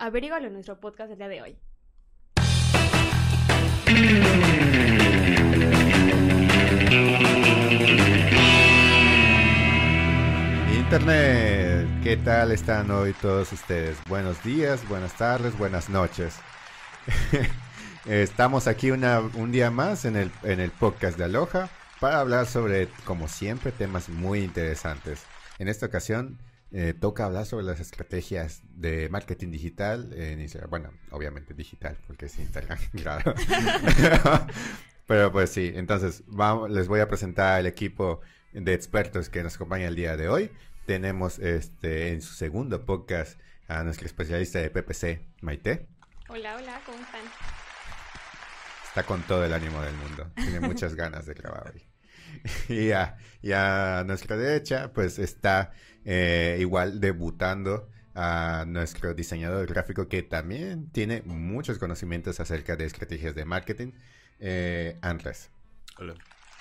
Averígalo en nuestro podcast del día de hoy. Internet, ¿qué tal están hoy todos ustedes? Buenos días, buenas tardes, buenas noches. Estamos aquí un día más en el, en el podcast de Aloha para hablar sobre, como siempre, temas muy interesantes. En esta ocasión eh, toca hablar sobre las estrategias de marketing digital en Instagram. Bueno, obviamente digital, porque es Instagram, claro. Pero pues sí, entonces vamos, les voy a presentar al equipo de expertos que nos acompaña el día de hoy. Tenemos este en su segundo podcast a nuestro especialista de PPC, Maite. Hola, hola, ¿cómo están? Está con todo el ánimo del mundo. Tiene muchas ganas de grabar hoy. y, a, y a nuestra derecha, pues está eh, igual debutando a nuestro diseñador gráfico que también tiene muchos conocimientos acerca de estrategias de marketing, eh, Andrés. Hola.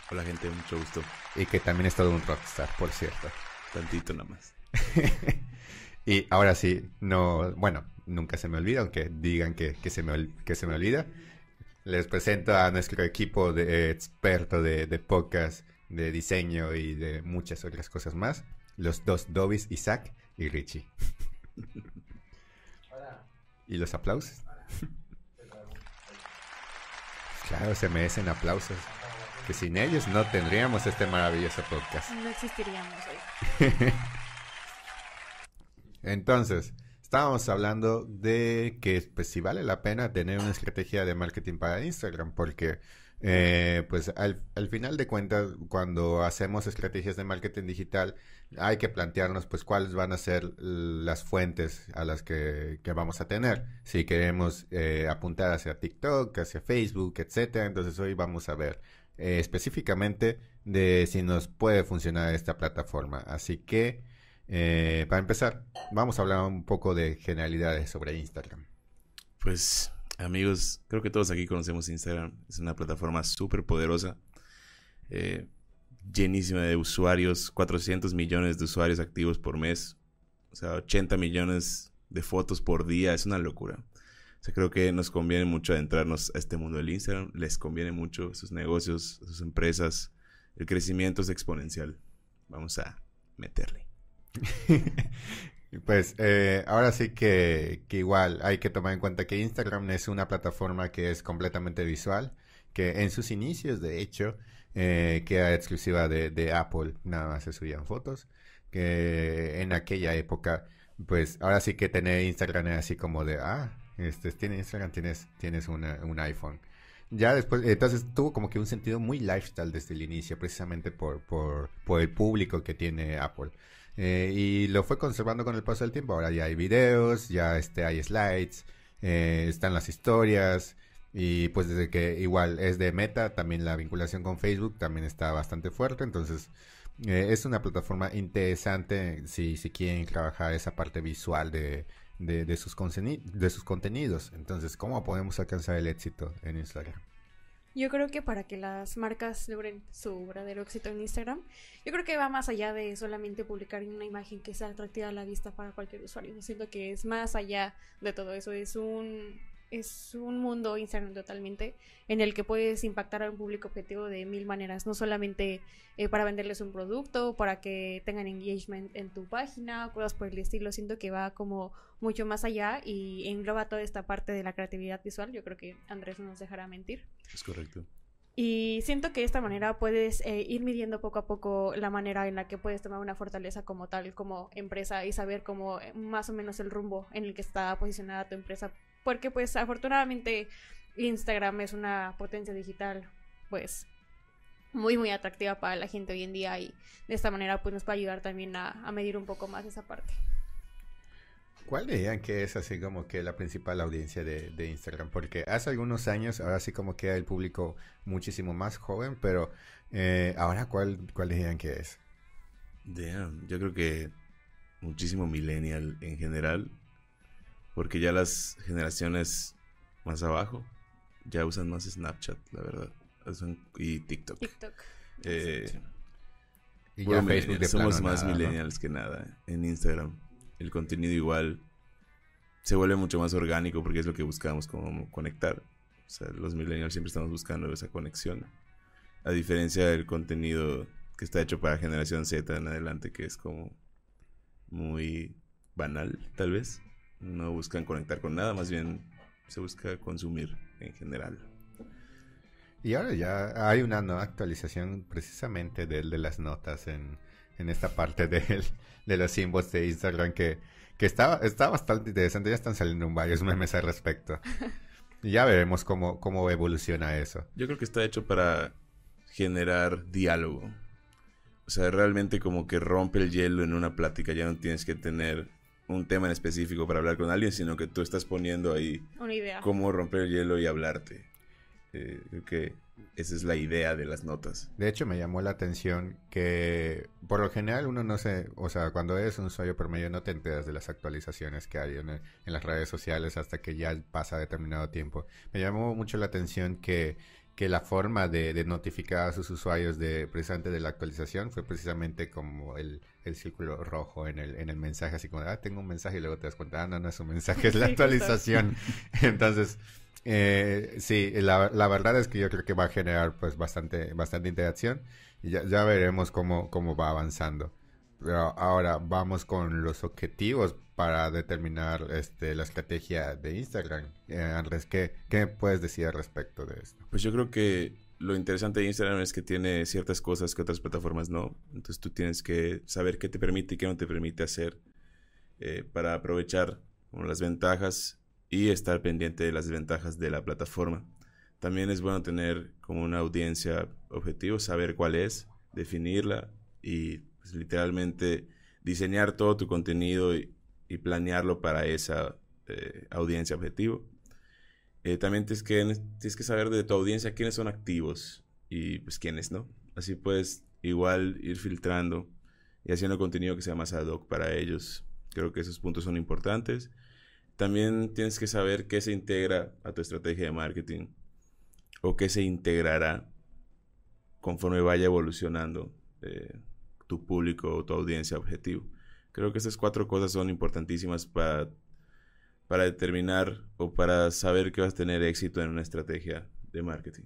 Hola gente, mucho gusto. Y que también es todo un rockstar, por cierto. Tantito nada más. y ahora sí, no, bueno, nunca se me olvida, aunque digan que, que, se, me, que se me olvida. Les presento a nuestro equipo de experto de, de podcast, de diseño y de muchas otras cosas más. Los dos Dobis, Isaac y Richie. Hola. ¿Y los aplausos? claro, se merecen aplausos. Que sin ellos no tendríamos este maravilloso podcast. No existiríamos hoy. Entonces, estábamos hablando de que pues si vale la pena tener una estrategia de marketing para Instagram, porque eh, pues al, al, final de cuentas, cuando hacemos estrategias de marketing digital, hay que plantearnos pues cuáles van a ser las fuentes a las que, que vamos a tener. Si queremos eh, apuntar hacia TikTok, hacia Facebook, etcétera, entonces hoy vamos a ver eh, específicamente de si nos puede funcionar esta plataforma. Así que, eh, para empezar, vamos a hablar un poco de generalidades sobre Instagram. Pues, amigos, creo que todos aquí conocemos Instagram. Es una plataforma súper poderosa, eh, llenísima de usuarios, 400 millones de usuarios activos por mes, o sea, 80 millones de fotos por día, es una locura. O sea, creo que nos conviene mucho adentrarnos a este mundo del Instagram. Les conviene mucho sus negocios, sus empresas. El crecimiento es exponencial. Vamos a meterle. pues eh, ahora sí que, igual hay que tomar en cuenta que Instagram es una plataforma que es completamente visual, que en sus inicios, de hecho, eh, que era exclusiva de, de Apple, nada más se subían fotos, que en aquella época, pues ahora sí que tener Instagram era así como de, ah, este, tienes Instagram, tienes, tienes una, un iPhone. Ya después, entonces tuvo como que un sentido muy lifestyle desde el inicio, precisamente por, por, por el público que tiene Apple. Eh, y lo fue conservando con el paso del tiempo. Ahora ya hay videos, ya este, hay slides, eh, están las historias. Y pues desde que igual es de Meta, también la vinculación con Facebook también está bastante fuerte. Entonces eh, es una plataforma interesante si, si quieren trabajar esa parte visual de, de, de, sus de sus contenidos. Entonces, ¿cómo podemos alcanzar el éxito en Instagram? Yo creo que para que las marcas logren su verdadero éxito en Instagram, yo creo que va más allá de solamente publicar una imagen que sea atractiva a la vista para cualquier usuario. Yo siento que es más allá de todo eso. Es un es un mundo Instagram totalmente en el que puedes impactar a un público objetivo de mil maneras, no solamente eh, para venderles un producto, para que tengan engagement en tu página, cosas por el estilo. Siento que va como mucho más allá y engloba toda esta parte de la creatividad visual. Yo creo que Andrés no nos dejará mentir. Es correcto. Y siento que de esta manera puedes eh, ir midiendo poco a poco la manera en la que puedes tomar una fortaleza como tal, como empresa y saber cómo eh, más o menos el rumbo en el que está posicionada tu empresa porque pues afortunadamente Instagram es una potencia digital pues muy muy atractiva para la gente hoy en día y de esta manera pues nos va a ayudar también a, a medir un poco más esa parte. ¿Cuál dirían que es así como que la principal audiencia de, de, Instagram? Porque hace algunos años, ahora sí como que el público muchísimo más joven, pero eh, ahora ¿cuál, cuál dirían que es? Damn, yo creo que muchísimo millennial en general, porque ya las generaciones más abajo ya usan más Snapchat, la verdad. Y TikTok. TikTok. Eh, y ya Facebook de Somos plano más nada, ¿no? millennials que nada en Instagram. El contenido igual. se vuelve mucho más orgánico porque es lo que buscamos como conectar. O sea, los millennials siempre estamos buscando esa conexión. A diferencia del contenido que está hecho para generación Z en adelante, que es como muy banal, tal vez. No buscan conectar con nada, más bien se busca consumir en general. Y ahora ya hay una nueva actualización precisamente de, de las notas en, en esta parte de, de los símbolos de Instagram que, que está, está bastante interesante. Ya están saliendo varios memes al respecto. Y ya veremos cómo, cómo evoluciona eso. Yo creo que está hecho para generar diálogo. O sea, realmente como que rompe el hielo en una plática. Ya no tienes que tener un tema en específico para hablar con alguien, sino que tú estás poniendo ahí Una idea. cómo romper el hielo y hablarte. Eh, creo que esa es la idea de las notas. De hecho, me llamó la atención que por lo general uno no se, o sea, cuando eres un usuario promedio no te enteras de las actualizaciones que hay en, en las redes sociales hasta que ya pasa determinado tiempo. Me llamó mucho la atención que, que la forma de, de notificar a sus usuarios de precisamente de la actualización fue precisamente como el, el círculo rojo en el, en el mensaje, así como, ah, tengo un mensaje y luego te das cuenta, ah, no, no es un mensaje, es la actualización. Entonces, eh, sí, la, la verdad es que yo creo que va a generar pues bastante, bastante interacción y ya, ya veremos cómo, cómo va avanzando. Pero ahora vamos con los objetivos para determinar este, la estrategia de Instagram. Eh, Andrés, ¿qué, ¿qué puedes decir al respecto de esto? Pues yo creo que lo interesante de Instagram es que tiene ciertas cosas que otras plataformas no. Entonces tú tienes que saber qué te permite y qué no te permite hacer eh, para aprovechar las ventajas y estar pendiente de las desventajas de la plataforma. También es bueno tener como una audiencia objetivo, saber cuál es, definirla y pues, literalmente diseñar todo tu contenido y planearlo para esa eh, audiencia objetivo. Eh, también tienes que, tienes que saber de tu audiencia quiénes son activos y pues quiénes no. Así puedes igual ir filtrando y haciendo contenido que sea más ad hoc para ellos. Creo que esos puntos son importantes. También tienes que saber qué se integra a tu estrategia de marketing o qué se integrará conforme vaya evolucionando eh, tu público o tu audiencia objetivo. Creo que estas cuatro cosas son importantísimas para, para determinar o para saber que vas a tener éxito en una estrategia de marketing.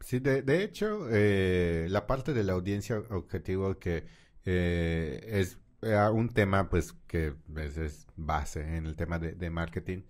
Sí, de, de hecho, eh, la parte de la audiencia objetivo que eh, es eh, un tema pues que es, base en el tema de, de marketing.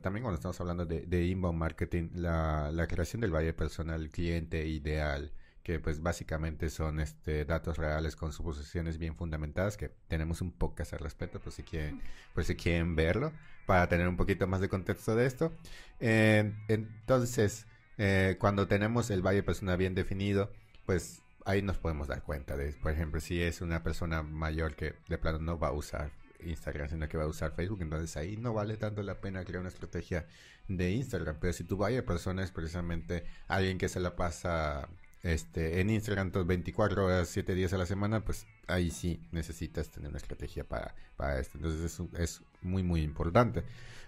También cuando estamos hablando de, de inbound marketing, la, la creación del valle personal cliente ideal, que pues básicamente son este datos reales con suposiciones bien fundamentadas, que tenemos un podcast al respecto, por si quieren, por si quieren verlo, para tener un poquito más de contexto de esto. Eh, entonces, eh, cuando tenemos el valle personal bien definido, pues ahí nos podemos dar cuenta de, por ejemplo, si es una persona mayor que de plano no va a usar Instagram, sino que va a usar Facebook, entonces ahí no vale tanto la pena crear una estrategia de Instagram. Pero si tu valle persona es precisamente alguien que se la pasa este, en Instagram todas 24 horas, 7 días a la semana, pues ahí sí necesitas tener una estrategia para, para esto. Entonces es, es muy, muy importante.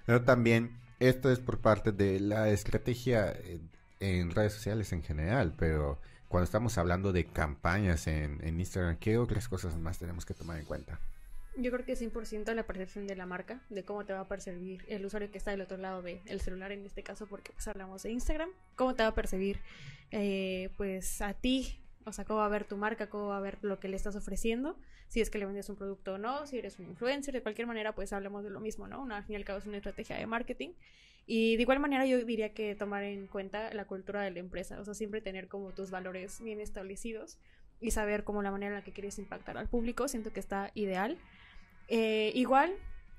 Pero también esto es por parte de la estrategia eh, en redes sociales en general, pero cuando estamos hablando de campañas en, en Instagram, ¿qué otras cosas más tenemos que tomar en cuenta? Yo creo que 100% la percepción de la marca, de cómo te va a percibir el usuario que está del otro lado del celular en este caso, porque pues hablamos de Instagram, cómo te va a percibir eh, pues a ti, o sea, cómo va a ver tu marca, cómo va a ver lo que le estás ofreciendo, si es que le vendes un producto o no, si eres un influencer, de cualquier manera pues hablamos de lo mismo, ¿no? Una, al fin y al cabo es una estrategia de marketing. Y de igual manera yo diría que tomar en cuenta la cultura de la empresa, o sea, siempre tener como tus valores bien establecidos y saber como la manera en la que quieres impactar al público, siento que está ideal. Eh, igual,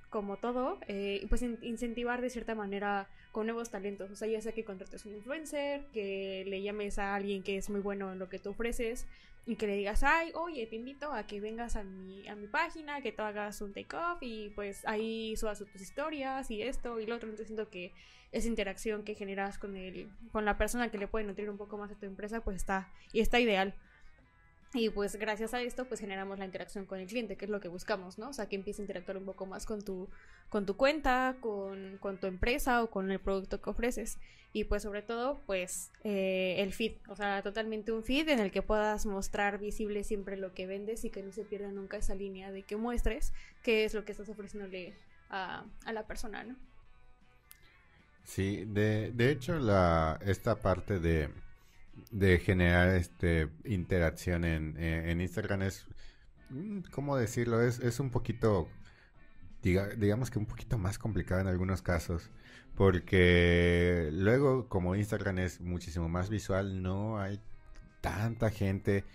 como todo, eh, pues in- incentivar de cierta manera con nuevos talentos. O sea, ya sea que contrates un influencer, que le llames a alguien que es muy bueno en lo que tú ofreces y que le digas, ay, oye, te invito a que vengas a mi, a mi página, que tú hagas un take-off y pues ahí subas tus historias y esto y lo otro. Entonces siento que esa interacción que generas con, el, con la persona que le puede nutrir un poco más a tu empresa, pues está, y está ideal. Y pues gracias a esto pues generamos la interacción con el cliente, que es lo que buscamos, ¿no? O sea, que empiece a interactuar un poco más con tu, con tu cuenta, con, con tu empresa o con el producto que ofreces. Y pues sobre todo pues eh, el feed, o sea, totalmente un feed en el que puedas mostrar visible siempre lo que vendes y que no se pierda nunca esa línea de que muestres qué es lo que estás ofreciéndole a, a la persona, ¿no? Sí, de, de hecho, la, esta parte de, de generar este interacción en, en Instagram es, mm, ¿cómo decirlo? Es, es un poquito, digamos que un poquito más complicado en algunos casos. Porque luego, como Instagram es muchísimo más visual, no hay tanta gente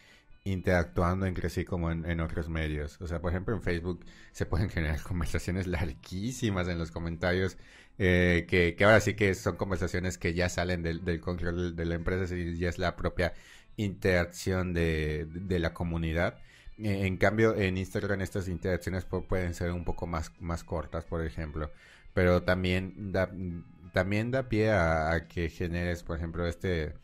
interactuando entre sí como en, otros medios. O sea, por ejemplo, en Facebook se pueden generar conversaciones larguísimas en los comentarios, eh, que, ahora sí que son conversaciones que ya salen del, control de la empresa y ya es la propia interacción de, la comunidad. Eh, en cambio, en Instagram estas interacciones pueden ser un poco más, más cortas, por ejemplo. Pero también da, también da pie a que generes, por ejemplo, este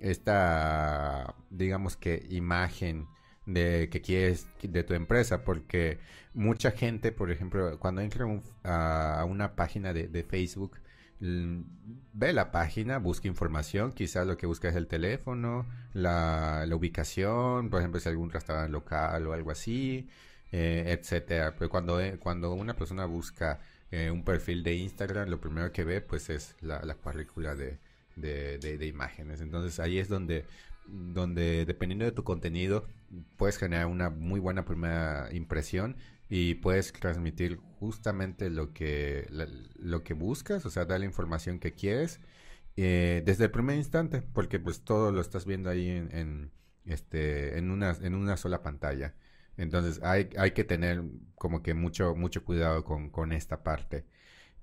esta, digamos que, imagen de que quieres de tu empresa, porque mucha gente, por ejemplo, cuando entra a una página de, Facebook, ve la página, busca información, quizás lo que busca es el teléfono, la, ubicación, por ejemplo, si algún restaurante local o algo así, eh, etcétera. Pero cuando, eh, cuando una persona busca eh, un perfil de Instagram, lo primero que ve, pues, es la, la currícula de, de, imágenes. Entonces ahí es donde, donde, dependiendo de tu contenido, puedes generar una muy buena primera impresión y puedes transmitir justamente lo que, lo que buscas, o sea, dar la información que quieres eh, desde el primer instante, porque pues todo lo estás viendo ahí en, este, en, una, en una sola pantalla. Entonces hay, hay que tener como que mucho, mucho cuidado con, con esta parte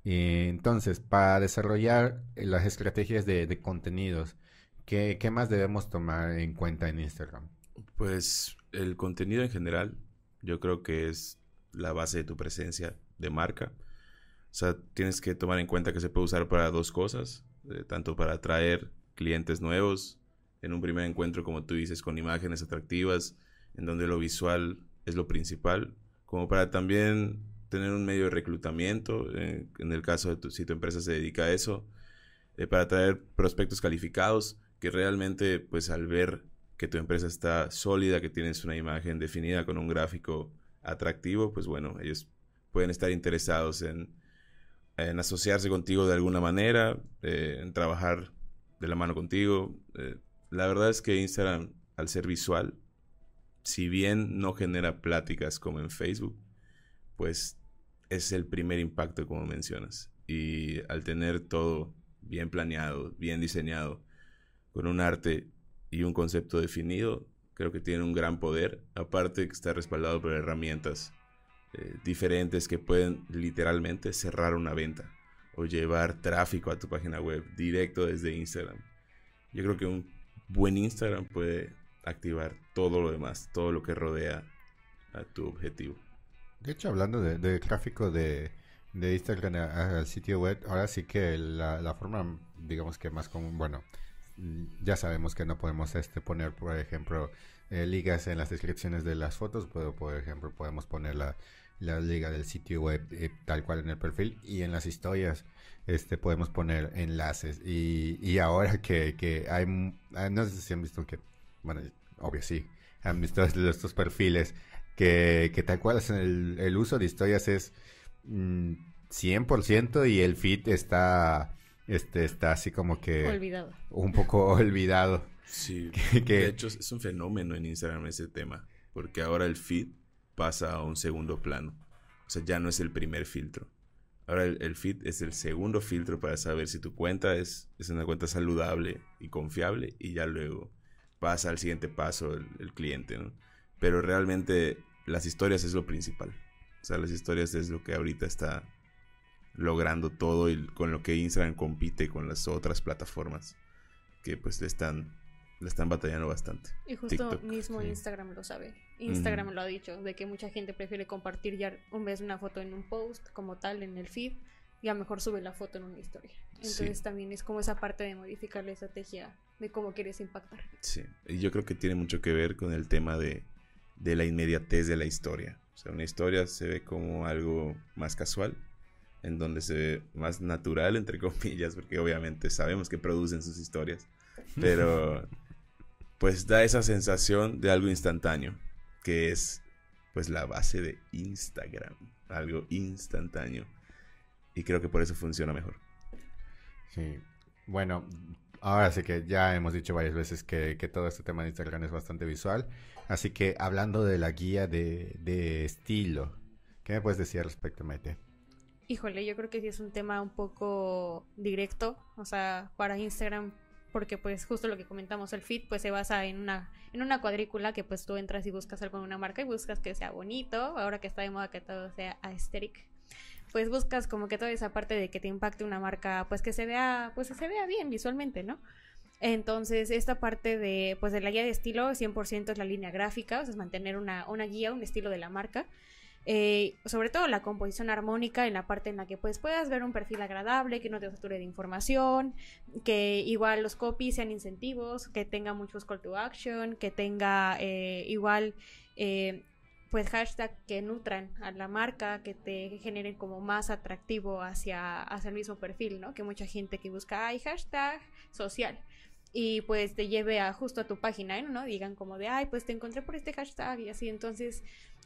entonces, para desarrollar las estrategias de, contenidos, ¿qué, más debemos tomar en cuenta en Instagram? Pues el contenido en general, yo creo que es la base de tu presencia de marca. O sea, tienes que tomar en cuenta que se puede usar para dos cosas, eh, tanto para atraer clientes nuevos en un primer encuentro, como tú dices, con imágenes atractivas, en donde lo visual es lo principal, como para también tener un medio de reclutamiento, eh, en el caso de tu, si tu empresa se dedica a eso, eh, para traer prospectos calificados que realmente, pues al ver que tu empresa está sólida, que tienes una imagen definida con un gráfico atractivo, pues bueno, ellos pueden estar interesados en, en asociarse contigo de alguna manera, eh, en trabajar de la mano contigo. la verdad es que Instagram, al ser visual, si bien no genera pláticas como en Facebook, pues es el primer impacto, como mencionas. Y al tener todo bien planeado, bien diseñado, con un arte y un concepto definido, creo que tiene un gran poder. Aparte que está respaldado por herramientas eh, diferentes que pueden literalmente cerrar una venta o llevar tráfico a tu página web directo desde Instagram. Yo creo que un buen Instagram puede activar todo lo demás, todo lo que rodea a tu objetivo. De hecho, hablando de, tráfico de, Instagram al sitio web, ahora sí que la, forma, digamos que más común, bueno, ya sabemos que no podemos este poner, por ejemplo, eh, ligas en las descripciones de las fotos, pero por ejemplo podemos poner la, liga del sitio web eh, tal cual en el perfil y en las historias este podemos poner enlaces. Y, y ahora que, que hay, ah, no sé si han visto que, bueno, obvio sí, han visto estos perfiles que, que tal cual el, el uso de historias es 100% mm, y el feed está, este, está así como que... Olvidado. Un poco olvidado. Sí, de hecho es un fenómeno en Instagram ese tema, porque ahora el feed pasa a un segundo plano. O sea, ya no es el primer filtro. Ahora el, feed es el segundo filtro para saber si tu cuenta es, es, una cuenta saludable y confiable y ya luego pasa al siguiente paso el, el cliente, ¿no? pero realmente las historias es lo principal. O sea, las historias es lo que ahorita está logrando todo y con lo que Instagram compite con las otras plataformas que pues le están le están batallando bastante. Y justo mismo Instagram lo sabe. Instagram lo ha dicho, de que mucha gente prefiere compartir ya un vez una foto en un post como tal en el feed y a mejor sube la foto en una historia. Entonces también es como esa parte de modificar la estrategia de cómo quieres impactar. Sí, y yo creo que tiene mucho que ver con el tema de de la inmediatez de la historia. O sea, una historia se ve como algo más casual, en donde se ve más natural, entre comillas, porque obviamente sabemos que producen sus historias, pero pues da esa sensación de algo instantáneo, que es pues la base de Instagram, algo instantáneo. y creo que por eso funciona mejor. Sí, bueno, ahora sí que ya hemos dicho varias veces que, todo este tema de Instagram es bastante visual, así que hablando de la guía de, de estilo, ¿qué me puedes decir al respecto, Maite? Híjole, yo creo que sí es un tema un poco directo, o sea, para Instagram porque pues justo lo que comentamos, el feed pues se basa en una, en una cuadrícula que pues tú entras y buscas algo en una marca y buscas que sea bonito, ahora que está de moda que todo sea aesthetic, pues buscas como que toda esa parte de que te impacte una marca, pues que se vea, pues que se vea bien visualmente, ¿no? Entonces, esta parte de, pues de la guía de estilo, 100% es la línea gráfica, o sea, es mantener una, una guía, un estilo de la marca. Eh, sobre todo la composición armónica en la parte en la que pues puedas ver un perfil agradable, que no te sature de información, que igual los copies sean incentivos, que tenga muchos call to action, que tenga eh, igual eh, pues hashtag que nutran a la marca, que te generen como más atractivo hacia, hacia el mismo perfil, ¿no? Que mucha gente que busca, ay, hashtag social y pues te lleve a justo a tu página, ¿no? Digan como de, ay, pues te encontré por este hashtag y así, entonces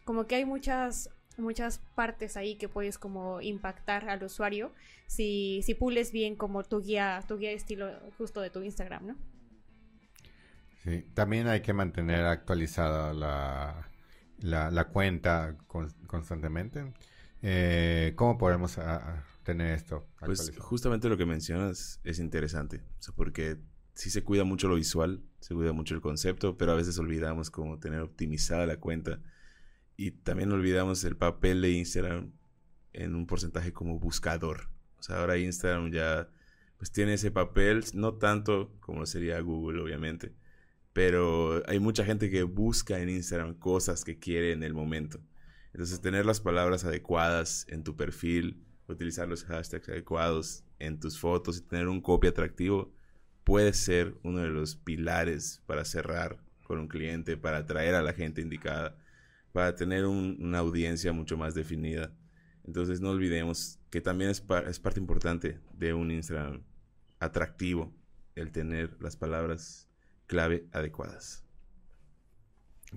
como que hay muchas muchas partes ahí que puedes como impactar al usuario si, si pules bien como tu guía, tu guía de estilo justo de tu Instagram, ¿no? Sí, también hay que mantener actualizada la, la, cuenta constantemente. Eh, ¿Cómo podemos tener esto? Pues justamente lo que mencionas es interesante, porque sí se cuida mucho lo visual, se cuida mucho el concepto, pero a veces olvidamos cómo tener optimizada la cuenta y también olvidamos el papel de Instagram en un porcentaje como buscador. O sea, ahora Instagram ya pues tiene ese papel, no tanto como sería Google, obviamente, pero hay mucha gente que busca en Instagram cosas que quiere en el momento. Entonces, tener las palabras adecuadas en tu perfil, utilizar los hashtags adecuados en tus fotos y tener un copy atractivo puede ser uno de los pilares para cerrar con un cliente, para atraer a la gente indicada para tener una audiencia mucho más definida. Entonces no olvidemos que también es, parte importante de un Instagram atractivo el tener las palabras clave adecuadas.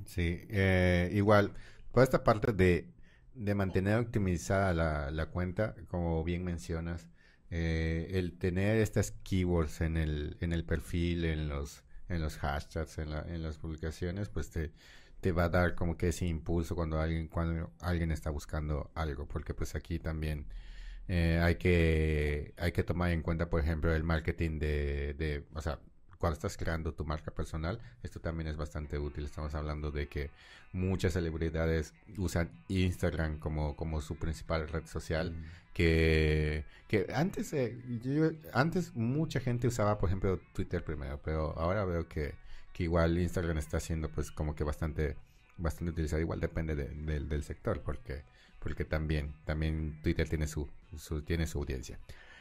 Sí, eh, igual, toda esta parte de, de mantener optimizada la, la, cuenta, como bien mencionas, eh, el tener estas keywords en el, en el perfil, en los, en los hashtags, en, la, en las publicaciones, pues te, te va a dar como que ese impulso cuando alguien cuando alguien está buscando algo porque pues aquí también eh, hay que hay que tomar en cuenta por ejemplo el marketing de, de o sea cuando estás creando tu marca personal esto también es bastante útil estamos hablando de que muchas celebridades usan Instagram como como su principal red social mm. que que antes eh, yo, antes mucha gente usaba por ejemplo Twitter primero pero ahora veo que que igual Instagram está haciendo pues como que bastante bastante utilizado igual depende del sector porque porque también también Twitter tiene su, tiene su audiencia.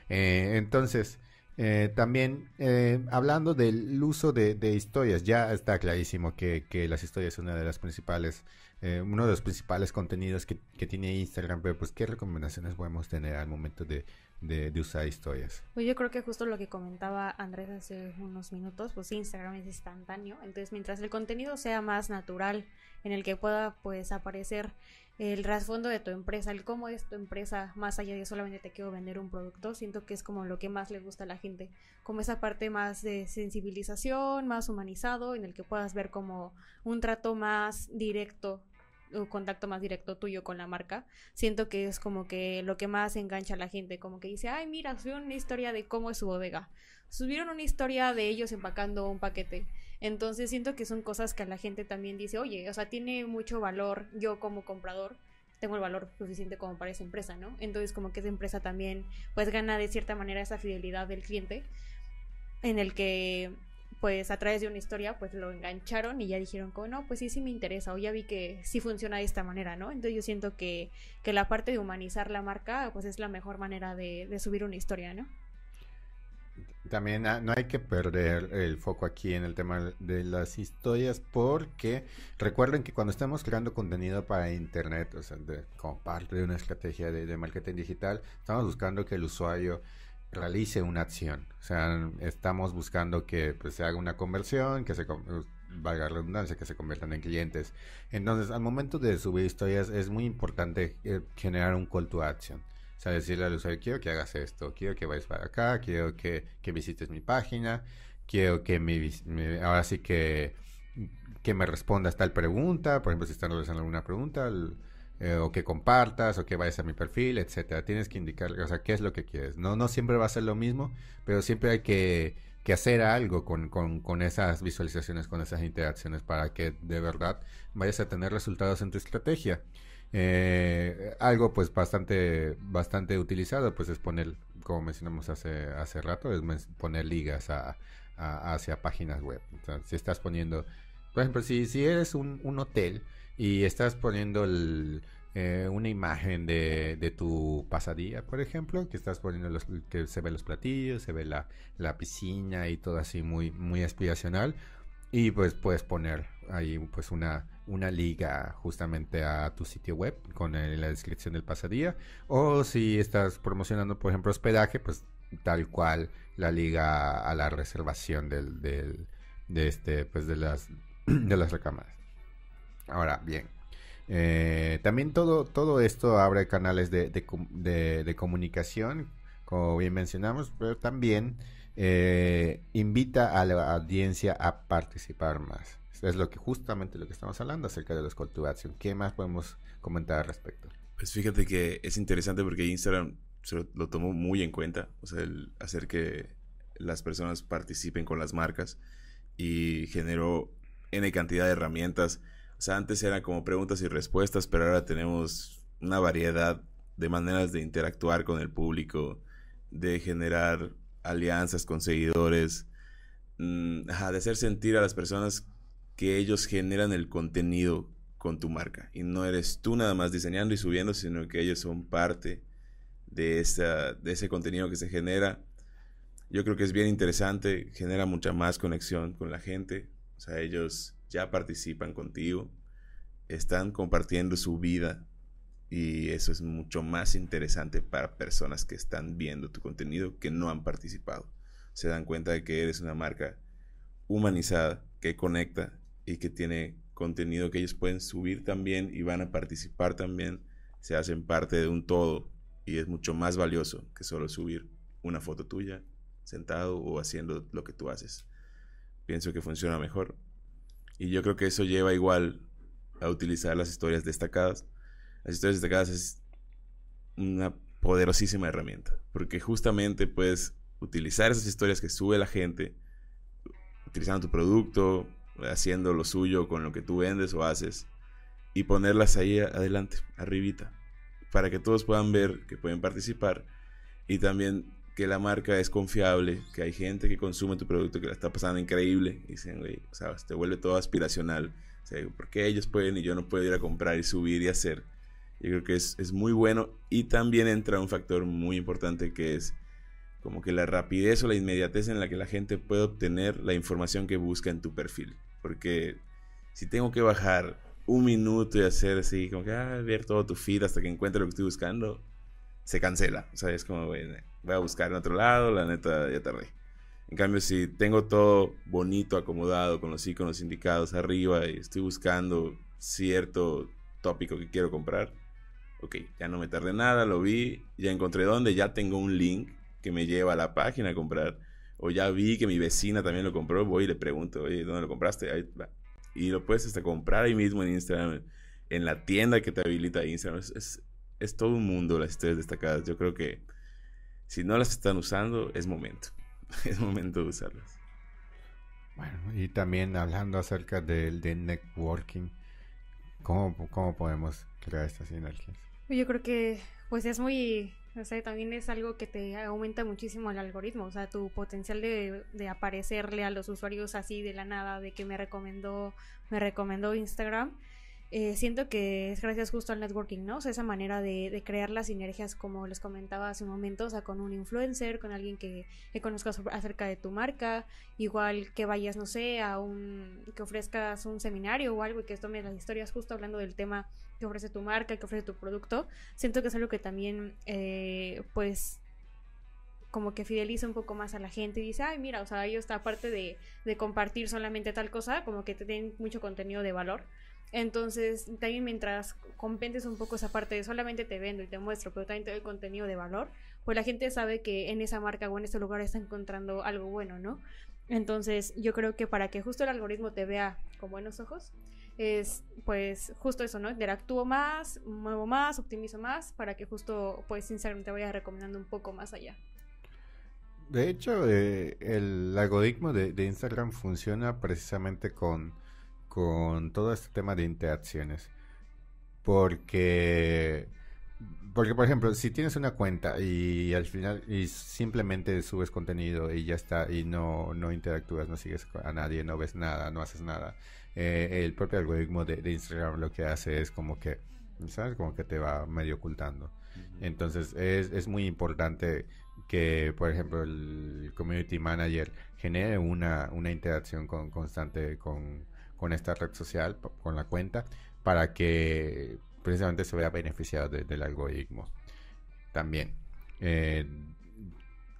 Eh, entonces eh, también eh, hablando del uso de, historias ya está clarísimo que, que las historias son una de las principales uno de los principales contenidos que, que tiene Instagram pero pues qué recomendaciones podemos tener al momento de, de, usar historias. Pues yo creo que justo lo que comentaba Andrés hace unos minutos, pues Instagram es instantáneo, entonces mientras el contenido sea más natural, en el que pueda pues aparecer el trasfondo de tu empresa, el cómo es tu empresa, más allá de solamente te quiero vender un producto, siento que es como lo que más le gusta a la gente, como esa parte más de sensibilización, más humanizado, en el que puedas ver como un trato más directo contacto más directo tuyo con la marca, siento que es como que lo que más engancha a la gente, como que dice, ay, mira, subieron una historia de cómo es su bodega, subieron una historia de ellos empacando un paquete. Entonces siento que son cosas que a la gente también dice, oye, o sea, tiene mucho valor yo como comprador, tengo el valor suficiente como para esa empresa, ¿no? Entonces como que esa empresa también pues gana de cierta manera esa fidelidad del cliente en el que pues a través de una historia pues lo engancharon y ya dijeron como no, pues sí, sí me interesa o ya vi que sí funciona de esta manera, ¿no? Entonces yo siento que, que la parte de humanizar la marca pues es la mejor manera de, de subir una historia, ¿no? También ah, no hay que perder el foco aquí en el tema de las historias porque recuerden que cuando estamos creando contenido para internet, o sea, como parte de una estrategia de, de marketing digital, estamos buscando que el usuario realice una acción. O sea, estamos buscando que pues, se haga una conversión, que se valga la redundancia, que se conviertan en clientes. Entonces, al momento de subir historias es muy importante eh, generar un call to action. O sea, decirle al usuario, quiero que hagas esto, quiero que vayas para acá, quiero que, que visites mi página, quiero que me, me, ahora sí que, que me respondas tal pregunta, por ejemplo, si están realizando alguna pregunta, eh, o que compartas, o que vayas a mi perfil, etcétera. Tienes que indicar, o sea, qué es lo que quieres. No, no siempre va a ser lo mismo, pero siempre hay que, que hacer algo con, con, con esas visualizaciones, con esas interacciones, para que de verdad vayas a tener resultados en tu estrategia. Eh, algo pues bastante bastante utilizado pues es poner como mencionamos hace hace rato es poner ligas a, hacia páginas web si estás poniendo por ejemplo si, si eres un, un hotel y estás poniendo eh, una imagen de, de, tu pasadía por ejemplo que estás poniendo los que se ven los platillos se ve la, la piscina y todo así muy muy aspiracional y pues puedes poner ahí pues una una liga justamente a tu sitio web con la descripción del pasadía. O si estás promocionando, por ejemplo, hospedaje, pues tal cual la liga a la reservación del, del de este, pues de las de las recámaras. Ahora, bien. Eh, también todo, todo esto abre canales de, de, comunicación, como bien mencionamos, pero también eh, invita a la audiencia a participar más es lo que justamente lo que estamos hablando acerca de los call. ¿Qué más podemos comentar al respecto? Pues fíjate que es interesante porque Instagram se lo, tomó muy en cuenta, o sea, el hacer que las personas participen con las marcas y generó N cantidad de herramientas. O sea, antes eran como preguntas y respuestas, pero ahora tenemos una variedad de maneras de interactuar con el público, de generar alianzas con seguidores, mm, de hacer sentir a las personas que ellos generan el contenido con tu marca. Y no eres tú nada más diseñando y subiendo, sino que ellos son parte de, esa, de ese contenido que se genera. Yo creo que es bien interesante, genera mucha más conexión con la gente. O sea, ellos ya participan contigo, están compartiendo su vida y eso es mucho más interesante para personas que están viendo tu contenido que no han participado. Se dan cuenta de que eres una marca humanizada, que conecta y que tiene contenido que ellos pueden subir también y van a participar también, se hacen parte de un todo y es mucho más valioso que solo subir una foto tuya sentado o haciendo lo que tú haces. Pienso que funciona mejor. Y yo creo que eso lleva igual a utilizar las historias destacadas. Las historias destacadas es una poderosísima herramienta, porque justamente puedes utilizar esas historias que sube la gente, utilizando tu producto, haciendo lo suyo con lo que tú vendes o haces y ponerlas ahí adelante, arribita, para que todos puedan ver que pueden participar y también que la marca es confiable, que hay gente que consume tu producto que la está pasando increíble y dicen, güey, sabes, te vuelve todo aspiracional, o sea, ¿por qué ellos pueden y yo no puedo ir a comprar y subir y hacer? Yo creo que es, es muy bueno y también entra un factor muy importante que es como que la rapidez o la inmediatez en la que la gente puede obtener la información que busca en tu perfil. Porque si tengo que bajar un minuto y hacer así, como que ah, ver todo tu feed hasta que encuentre lo que estoy buscando, se cancela. O sea, es como, voy a buscar en otro lado, la neta, ya tardé. En cambio, si tengo todo bonito, acomodado, con los iconos indicados arriba y estoy buscando cierto tópico que quiero comprar, ok, ya no me tardé nada, lo vi, ya encontré dónde, ya tengo un link que me lleva a la página a comprar o ya vi que mi vecina también lo compró, voy y le pregunto, oye, ¿dónde lo compraste? Ahí Y lo puedes hasta comprar ahí mismo en Instagram, en la tienda que te habilita Instagram. Es, es, todo un mundo las historias destacadas. Yo creo que si no las están usando, es momento. es momento de usarlas. Bueno, y también hablando acerca del de networking, ¿cómo, ¿cómo podemos crear estas sinergias? Yo creo que pues es muy o sea, también es algo que te aumenta muchísimo el algoritmo, o sea, tu potencial de, de, aparecerle a los usuarios así de la nada, de que me recomendó, me recomendó Instagram. Eh, siento que es gracias justo al networking, ¿no? O sea, esa manera de, de, crear las sinergias, como les comentaba hace un momento, o sea, con un influencer, con alguien que, que conozcas acerca de tu marca, igual que vayas, no sé, a un, que ofrezcas un seminario o algo y que tomes las historias justo hablando del tema que ofrece tu marca, que ofrece tu producto, siento que es algo que también, eh, pues, como que fideliza un poco más a la gente y dice, ay, mira, o sea, ellos, aparte de, de compartir solamente tal cosa, como que te tienen mucho contenido de valor. Entonces, también mientras compendes un poco esa parte de solamente te vendo y te muestro, pero también te doy contenido de valor, pues la gente sabe que en esa marca o en ese lugar está encontrando algo bueno, ¿no? Entonces, yo creo que para que justo el algoritmo te vea con buenos ojos, es pues justo eso, ¿no? Interactúo más, muevo más, optimizo más, para que justo pues Instagram te vaya recomendando un poco más allá. De hecho, eh, el algoritmo de, de Instagram funciona precisamente con con todo este tema de interacciones. Porque, porque por ejemplo, si tienes una cuenta y al final y simplemente subes contenido y ya está y no, no interactúas, no sigues a nadie, no ves nada, no haces nada, eh, el propio algoritmo de, Instagram lo que hace es como que, ¿sabes? Como que te va medio ocultando. Entonces es, es muy importante que, por ejemplo, el community manager genere una, una interacción con, constante con, con esta red social, con la cuenta, para que precisamente se vea beneficiado del algoritmo. También. Eh,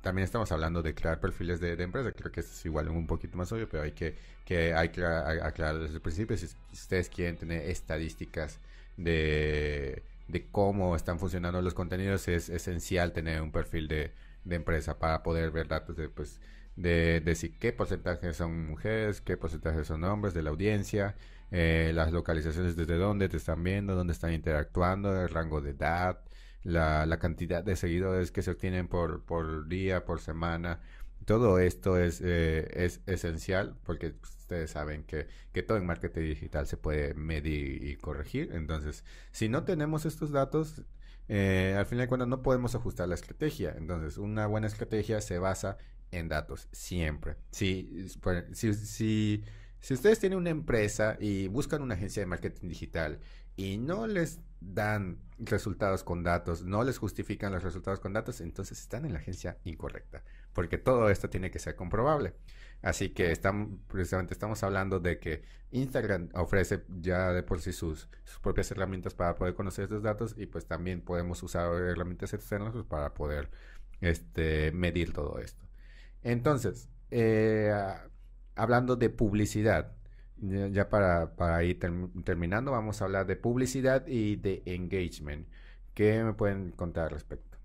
también estamos hablando de crear perfiles de, empresa. Creo que es igual un poquito más obvio, pero hay que, que hay que aclarar desde el principio. Si ustedes quieren tener estadísticas de, de cómo están funcionando los contenidos, es esencial tener un perfil de, de empresa para poder ver datos de pues de decir qué porcentaje son mujeres, qué porcentaje son hombres de la audiencia, eh, las localizaciones desde dónde te están viendo, dónde están interactuando, el rango de edad, la, la cantidad de seguidores que se obtienen por, por día, por semana. Todo esto es, eh, es esencial porque ustedes saben que, que todo en marketing digital se puede medir y corregir. Entonces, si no tenemos estos datos, eh, al final de cuentas no podemos ajustar la estrategia. Entonces, una buena estrategia se basa en datos, siempre. Si, si, si, si ustedes tienen una empresa y buscan una agencia de marketing digital y no les dan resultados con datos, no les justifican los resultados con datos, entonces están en la agencia incorrecta, porque todo esto tiene que ser comprobable. Así que estamos, precisamente estamos hablando de que Instagram ofrece ya de por sí sus, sus propias herramientas para poder conocer estos datos y pues también podemos usar herramientas externas pues, para poder este, medir todo esto. Entonces, eh, hablando de publicidad, ya para, para ir terminando, vamos a hablar de publicidad y de engagement. ¿Qué me pueden contar al respecto?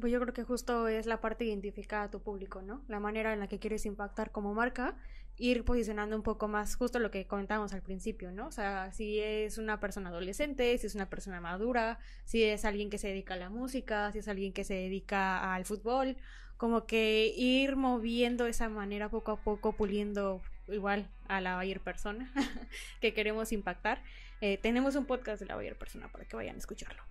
Pues yo creo que justo es la parte de identificar a tu público, ¿no? La manera en la que quieres impactar como marca, ir posicionando un poco más justo lo que comentábamos al principio, ¿no? O sea, si es una persona adolescente, si es una persona madura, si es alguien que se dedica a la música, si es alguien que se dedica al fútbol, como que ir moviendo esa manera poco a poco, puliendo igual a la Bayer persona que queremos impactar. Eh, tenemos un podcast de la Bayer persona para que vayan a escucharlo.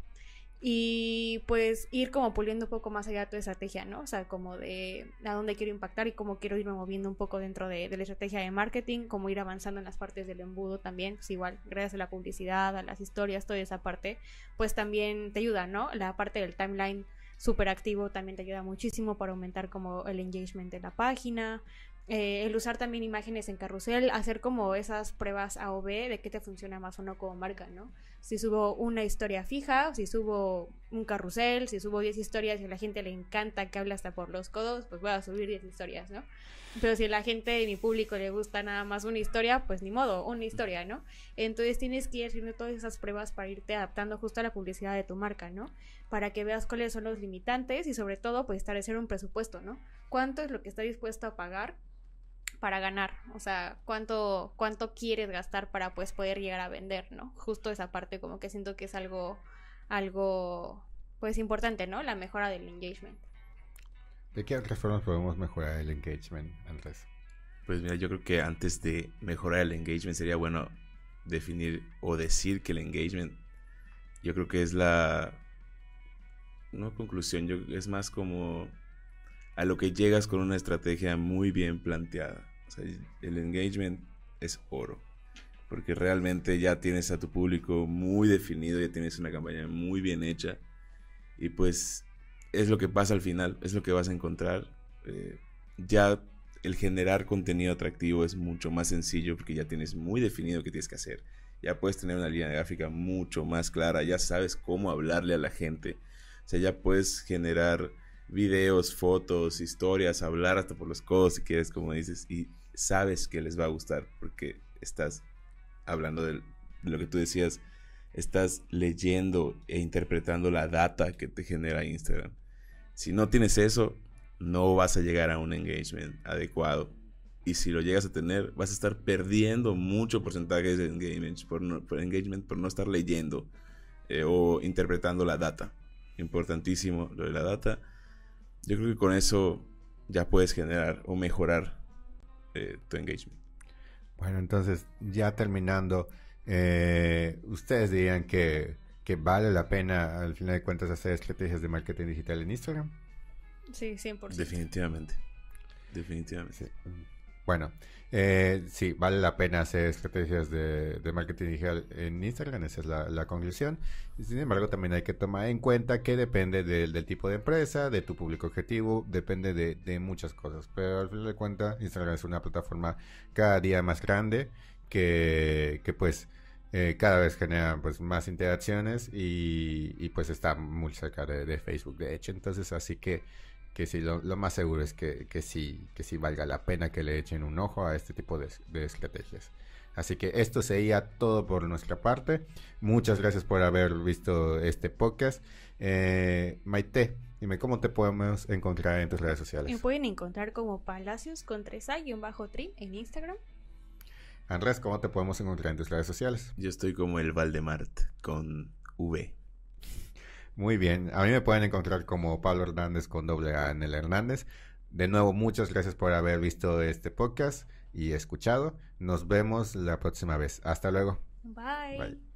Y pues ir como puliendo un poco más allá de tu estrategia, ¿no? O sea, como de a dónde quiero impactar y cómo quiero irme moviendo un poco dentro de, la estrategia de marketing, cómo ir avanzando en las partes del embudo también, pues igual, gracias a la publicidad, a las historias, toda esa parte, pues también te ayuda, ¿no? La parte del timeline súper activo también te ayuda muchísimo para aumentar como el engagement de la página. Eh, el usar también imágenes en carrusel, hacer como esas pruebas A o B de qué te funciona más o no como marca, ¿no? Si subo una historia fija, si subo un carrusel, si subo 10 historias y a la gente le encanta que hable hasta por los codos, pues voy a subir 10 historias, ¿no? Pero si a la gente de mi público le gusta nada más una historia, pues ni modo, una historia, ¿no? Entonces tienes que ir haciendo todas esas pruebas para irte adaptando justo a la publicidad de tu marca, ¿no? Para que veas cuáles son los limitantes y sobre todo, pues establecer un presupuesto, ¿no? ¿Cuánto es lo que está dispuesto a pagar para ganar, o sea, cuánto cuánto quieres gastar para pues poder llegar a vender, ¿no? Justo esa parte como que siento que es algo algo pues importante, ¿no? La mejora del engagement. ¿De qué otras formas podemos mejorar el engagement, Andrés? Pues mira, yo creo que antes de mejorar el engagement sería bueno definir o decir que el engagement, yo creo que es la, no conclusión, yo, es más como a lo que llegas con una estrategia muy bien planteada. El engagement es oro, porque realmente ya tienes a tu público muy definido, ya tienes una campaña muy bien hecha y pues es lo que pasa al final, es lo que vas a encontrar. Eh, ya el generar contenido atractivo es mucho más sencillo porque ya tienes muy definido qué tienes que hacer. Ya puedes tener una línea gráfica mucho más clara, ya sabes cómo hablarle a la gente. O sea, ya puedes generar videos, fotos, historias, hablar hasta por los codos si quieres, como dices, y sabes que les va a gustar porque estás hablando del, lo que tú decías, estás leyendo e interpretando la data que te genera Instagram. Si no tienes eso, no vas a llegar a un engagement adecuado. Y si lo llegas a tener, vas a estar perdiendo mucho porcentaje de engagement por no, engagement por no estar leyendo eh, o interpretando la data. Importantísimo lo de la data. Yo creo que con eso ya puedes generar o mejorar eh, tu engagement. Bueno, entonces ya terminando, eh, ustedes dirían que, que vale la pena al final de cuentas hacer estrategias de marketing digital en Instagram. Sí, 100%. Definitivamente. Definitivamente. Bueno, eh, sí, vale la pena hacer estrategias de, marketing digital en Instagram, esa es la, conclusión. Sin embargo, también hay que tomar en cuenta que depende del tipo de empresa, de tu público objetivo, depende de, muchas cosas. Pero al final de cuentas, Instagram es una plataforma cada día más grande que, que pues eh, cada vez genera pues más interacciones y, pues está muy cerca de, de Facebook, de hecho. Entonces, así que que sí, lo, más seguro es que, que, sí, que sí valga la pena que le echen un ojo a este tipo de, estrategias. Así que esto sería todo por nuestra parte. Muchas gracias por haber visto este podcast. Eh, Maite, dime cómo te podemos encontrar en tus redes sociales. Me pueden encontrar como Palacios con 3 a bajo trim en Instagram. Andrés, ¿cómo te podemos encontrar en tus redes sociales? Yo estoy como el Valdemart con V. Muy bien, a mí me pueden encontrar como Pablo Hernández con doble A en el Hernández. De nuevo, muchas gracias por haber visto este podcast y escuchado. Nos vemos la próxima vez. Hasta luego. Bye. Bye.